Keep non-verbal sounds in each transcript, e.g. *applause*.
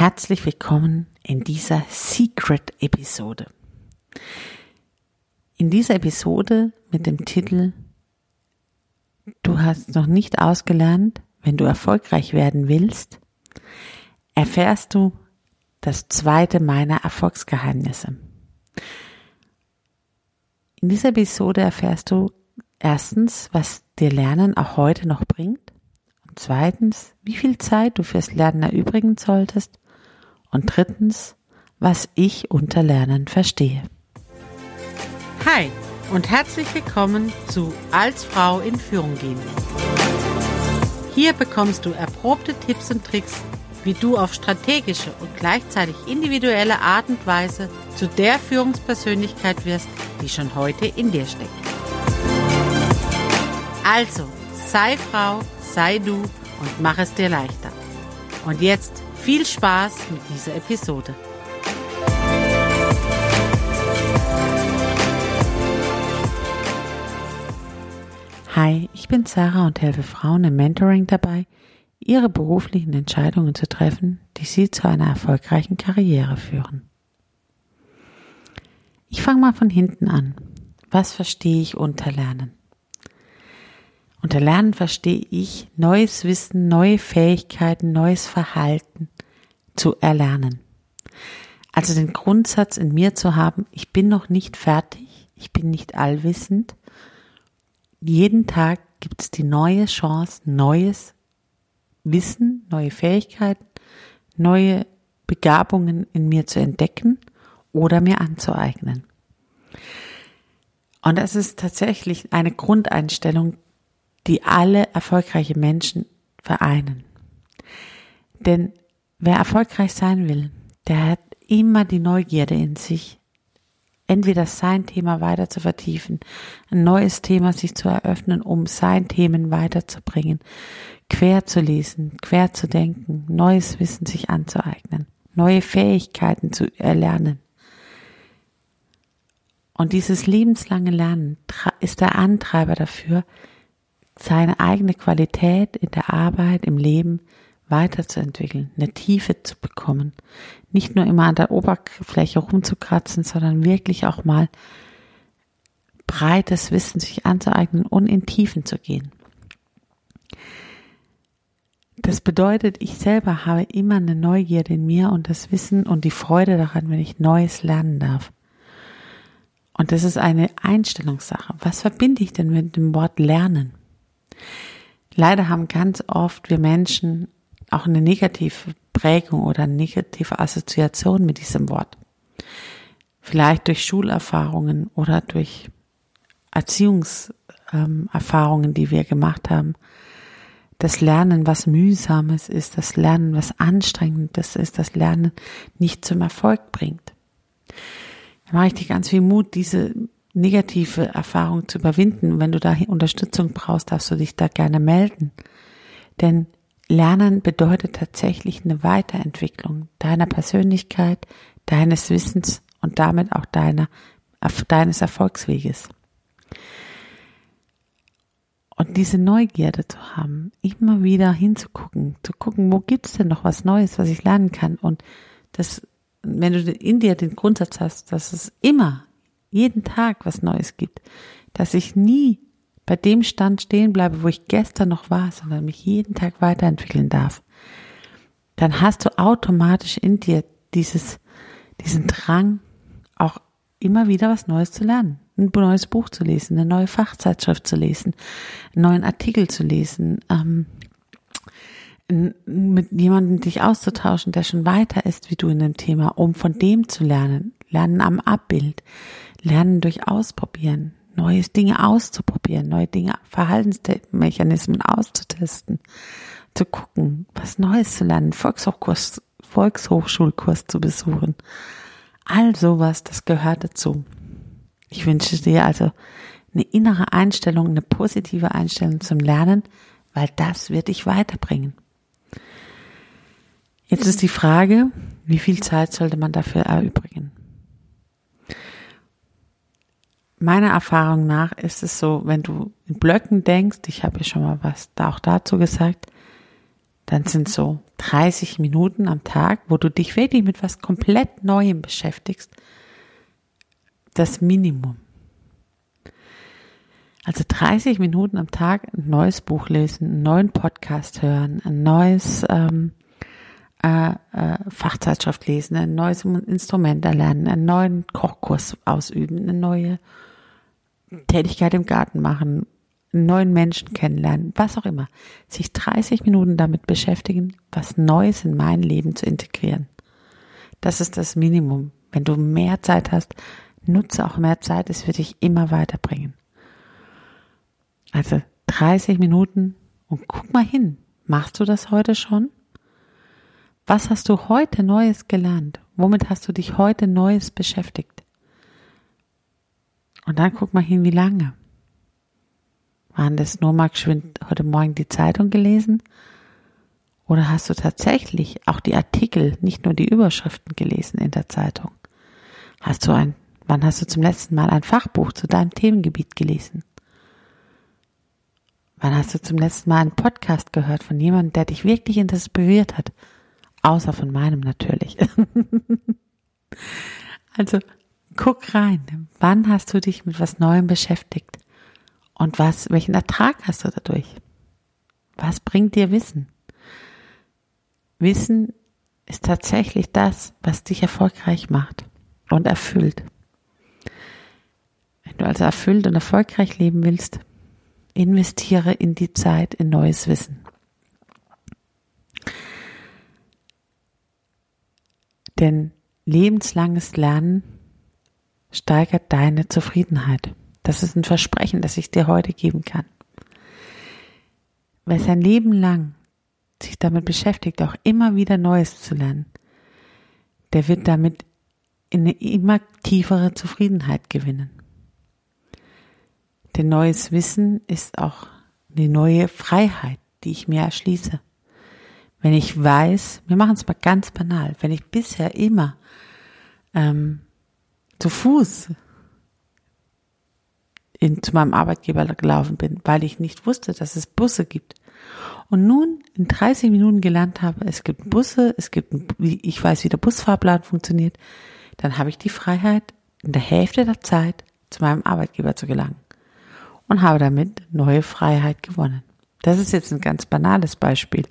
Herzlich willkommen in dieser Secret-Episode. In dieser Episode mit dem Titel Du hast noch nicht ausgelernt, wenn du erfolgreich werden willst, erfährst du das zweite meiner Erfolgsgeheimnisse. In dieser Episode erfährst du erstens, was dir Lernen auch heute noch bringt. Und zweitens, wie viel Zeit du fürs Lernen erübrigen solltest. Und drittens, was ich unter Lernen verstehe. Hi und herzlich willkommen zu Als Frau in Führung gehen. Hier bekommst du erprobte Tipps und Tricks, wie du auf strategische und gleichzeitig individuelle Art und Weise zu der Führungspersönlichkeit wirst, die schon heute in dir steckt. Also, sei Frau, sei du und mach es dir leichter. Und jetzt viel Spaß mit dieser Episode. Hi, ich bin Sarah und helfe Frauen im Mentoring dabei, ihre beruflichen Entscheidungen zu treffen, die sie zu einer erfolgreichen Karriere führen. Ich fange mal von hinten an. Was verstehe ich unter Lernen? Unter Lernen verstehe ich neues Wissen, neue Fähigkeiten, neues Verhalten zu erlernen. Also den Grundsatz in mir zu haben, ich bin noch nicht fertig, ich bin nicht allwissend. Jeden Tag gibt es die neue Chance, neues Wissen, neue Fähigkeiten, neue Begabungen in mir zu entdecken oder mir anzueignen. Und das ist tatsächlich eine Grundeinstellung, die alle erfolgreiche Menschen vereinen. Denn wer erfolgreich sein will, der hat immer die Neugierde in sich, entweder sein Thema weiter zu vertiefen, ein neues Thema sich zu eröffnen, um sein Themen weiterzubringen, quer zu lesen, quer zu denken, neues Wissen sich anzueignen, neue Fähigkeiten zu erlernen. Und dieses lebenslange Lernen ist der Antreiber dafür, seine eigene Qualität in der Arbeit, im Leben weiterzuentwickeln, eine Tiefe zu bekommen. Nicht nur immer an der Oberfläche rumzukratzen, sondern wirklich auch mal breites Wissen sich anzueignen und in Tiefen zu gehen. Das bedeutet, ich selber habe immer eine Neugierde in mir und das Wissen und die Freude daran, wenn ich Neues lernen darf. Und das ist eine Einstellungssache. Was verbinde ich denn mit dem Wort lernen? Leider haben ganz oft wir Menschen auch eine negative Prägung oder eine negative Assoziation mit diesem Wort. Vielleicht durch Schulerfahrungen oder durch Erziehungserfahrungen, die wir gemacht haben. Das Lernen, was mühsames ist, das Lernen, was anstrengendes ist, das Lernen nicht zum Erfolg bringt. Da mache ich dir ganz viel Mut, diese negative Erfahrung zu überwinden. Wenn du da Unterstützung brauchst, darfst du dich da gerne melden. Denn Lernen bedeutet tatsächlich eine Weiterentwicklung deiner Persönlichkeit, deines Wissens und damit auch deiner, deines Erfolgsweges. Und diese Neugierde zu haben, immer wieder hinzugucken, zu gucken, wo gibt's denn noch was Neues, was ich lernen kann. Und das, wenn du in dir den Grundsatz hast, dass es immer jeden Tag was Neues gibt, dass ich nie bei dem Stand stehen bleibe, wo ich gestern noch war, sondern mich jeden Tag weiterentwickeln darf, dann hast du automatisch in dir dieses, diesen Drang, auch immer wieder was Neues zu lernen, ein neues Buch zu lesen, eine neue Fachzeitschrift zu lesen, einen neuen Artikel zu lesen, ähm, mit jemandem dich auszutauschen, der schon weiter ist wie du in dem Thema, um von dem zu lernen, lernen am Abbild, Lernen durch Ausprobieren, neue Dinge auszuprobieren, neue Dinge, Verhaltensmechanismen auszutesten, zu gucken, was Neues zu lernen, Volkshochkurs, Volkshochschulkurs zu besuchen. All sowas, das gehört dazu. Ich wünsche dir also eine innere Einstellung, eine positive Einstellung zum Lernen, weil das wird dich weiterbringen. Jetzt ist die Frage, wie viel Zeit sollte man dafür erübrigen? Meiner Erfahrung nach ist es so, wenn du in Blöcken denkst, ich habe ja schon mal was da auch dazu gesagt, dann sind so 30 Minuten am Tag, wo du dich wirklich mit was komplett Neuem beschäftigst, das Minimum. Also 30 Minuten am Tag ein neues Buch lesen, einen neuen Podcast hören, ein neues ähm, äh, äh, Fachzeitschrift lesen, ein neues Instrument erlernen, einen neuen Kochkurs ausüben, eine neue Tätigkeit im Garten machen, neuen Menschen kennenlernen, was auch immer. Sich 30 Minuten damit beschäftigen, was Neues in mein Leben zu integrieren. Das ist das Minimum. Wenn du mehr Zeit hast, nutze auch mehr Zeit, es wird dich immer weiterbringen. Also 30 Minuten und guck mal hin. Machst du das heute schon? Was hast du heute Neues gelernt? Womit hast du dich heute Neues beschäftigt? Und dann guck mal hin, wie lange. Waren das nur mal geschwind heute Morgen die Zeitung gelesen? Oder hast du tatsächlich auch die Artikel, nicht nur die Überschriften gelesen in der Zeitung? Hast du ein, wann hast du zum letzten Mal ein Fachbuch zu deinem Themengebiet gelesen? Wann hast du zum letzten Mal einen Podcast gehört von jemandem, der dich wirklich inspiriert hat? Außer von meinem natürlich. *laughs* also guck rein. Wann hast du dich mit was Neuem beschäftigt? Und was, welchen Ertrag hast du dadurch? Was bringt dir Wissen? Wissen ist tatsächlich das, was dich erfolgreich macht und erfüllt. Wenn du also erfüllt und erfolgreich leben willst, investiere in die Zeit in neues Wissen. Denn lebenslanges Lernen steigert deine Zufriedenheit. Das ist ein Versprechen, das ich dir heute geben kann. Wer sein Leben lang sich damit beschäftigt, auch immer wieder Neues zu lernen, der wird damit in eine immer tiefere Zufriedenheit gewinnen. Denn neues Wissen ist auch eine neue Freiheit, die ich mir erschließe. Wenn ich weiß, wir machen es mal ganz banal, wenn ich bisher immer ähm, zu Fuß in, zu meinem Arbeitgeber gelaufen bin, weil ich nicht wusste, dass es Busse gibt. Und nun in 30 Minuten gelernt habe, es gibt Busse, es gibt, ich weiß, wie der Busfahrplan funktioniert, dann habe ich die Freiheit, in der Hälfte der Zeit zu meinem Arbeitgeber zu gelangen und habe damit neue Freiheit gewonnen. Das ist jetzt ein ganz banales Beispiel.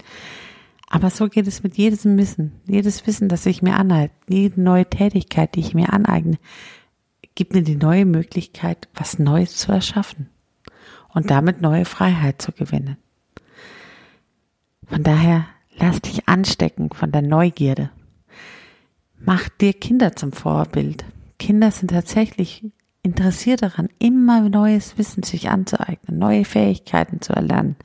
Aber so geht es mit jedem Wissen. Jedes Wissen, das ich mir anhalte, jede neue Tätigkeit, die ich mir aneigne, gibt mir die neue Möglichkeit, was Neues zu erschaffen und damit neue Freiheit zu gewinnen. Von daher lass dich anstecken von der Neugierde. Mach dir Kinder zum Vorbild. Kinder sind tatsächlich interessiert daran, immer neues Wissen sich anzueignen, neue Fähigkeiten zu erlernen,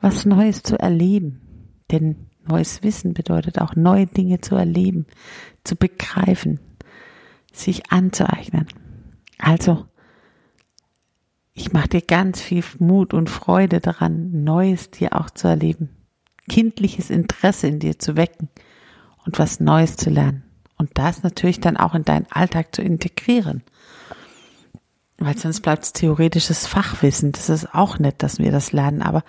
was Neues zu erleben. Denn neues Wissen bedeutet auch neue Dinge zu erleben, zu begreifen, sich anzueignen. Also, ich mache dir ganz viel Mut und Freude daran, Neues dir auch zu erleben, kindliches Interesse in dir zu wecken und was Neues zu lernen. Und das natürlich dann auch in deinen Alltag zu integrieren. Weil sonst bleibt es theoretisches Fachwissen. Das ist auch nett, dass wir das lernen. Aber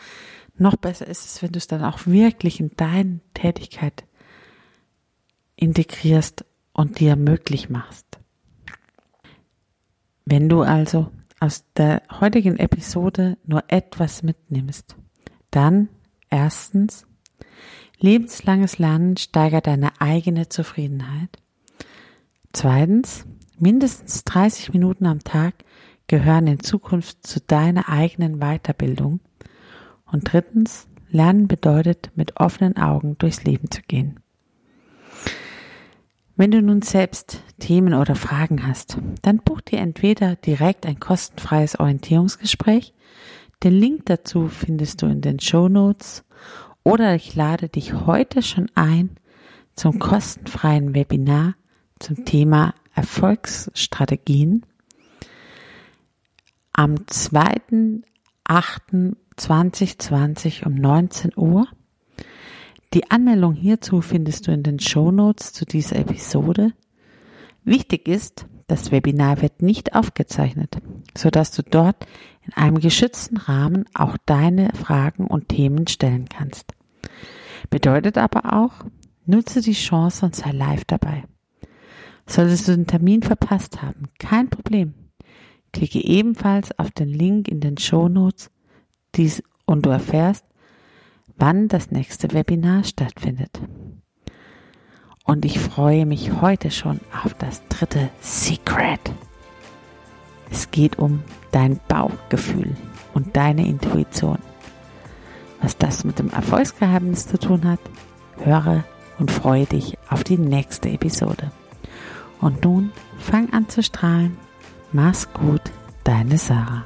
noch besser ist es, wenn du es dann auch wirklich in deine Tätigkeit integrierst und dir möglich machst. Wenn du also aus der heutigen Episode nur etwas mitnimmst, dann erstens, lebenslanges Lernen steigert deine eigene Zufriedenheit. Zweitens, mindestens 30 Minuten am Tag gehören in Zukunft zu deiner eigenen Weiterbildung. Und drittens, Lernen bedeutet, mit offenen Augen durchs Leben zu gehen. Wenn du nun selbst Themen oder Fragen hast, dann buch dir entweder direkt ein kostenfreies Orientierungsgespräch. Den Link dazu findest du in den Show Notes oder ich lade dich heute schon ein zum kostenfreien Webinar zum Thema Erfolgsstrategien am 2.8.2020 um 19 Uhr die Anmeldung hierzu findest du in den Show Notes zu dieser Episode. Wichtig ist, das Webinar wird nicht aufgezeichnet, sodass du dort in einem geschützten Rahmen auch deine Fragen und Themen stellen kannst. Bedeutet aber auch, nutze die Chance und sei live dabei. Solltest du den Termin verpasst haben, kein Problem. Klicke ebenfalls auf den Link in den Show Notes dies, und du erfährst, wann das nächste Webinar stattfindet. Und ich freue mich heute schon auf das dritte Secret. Es geht um dein Bauchgefühl und deine Intuition. Was das mit dem Erfolgsgeheimnis zu tun hat, höre und freue dich auf die nächste Episode. Und nun fang an zu strahlen. Mach's gut, deine Sarah.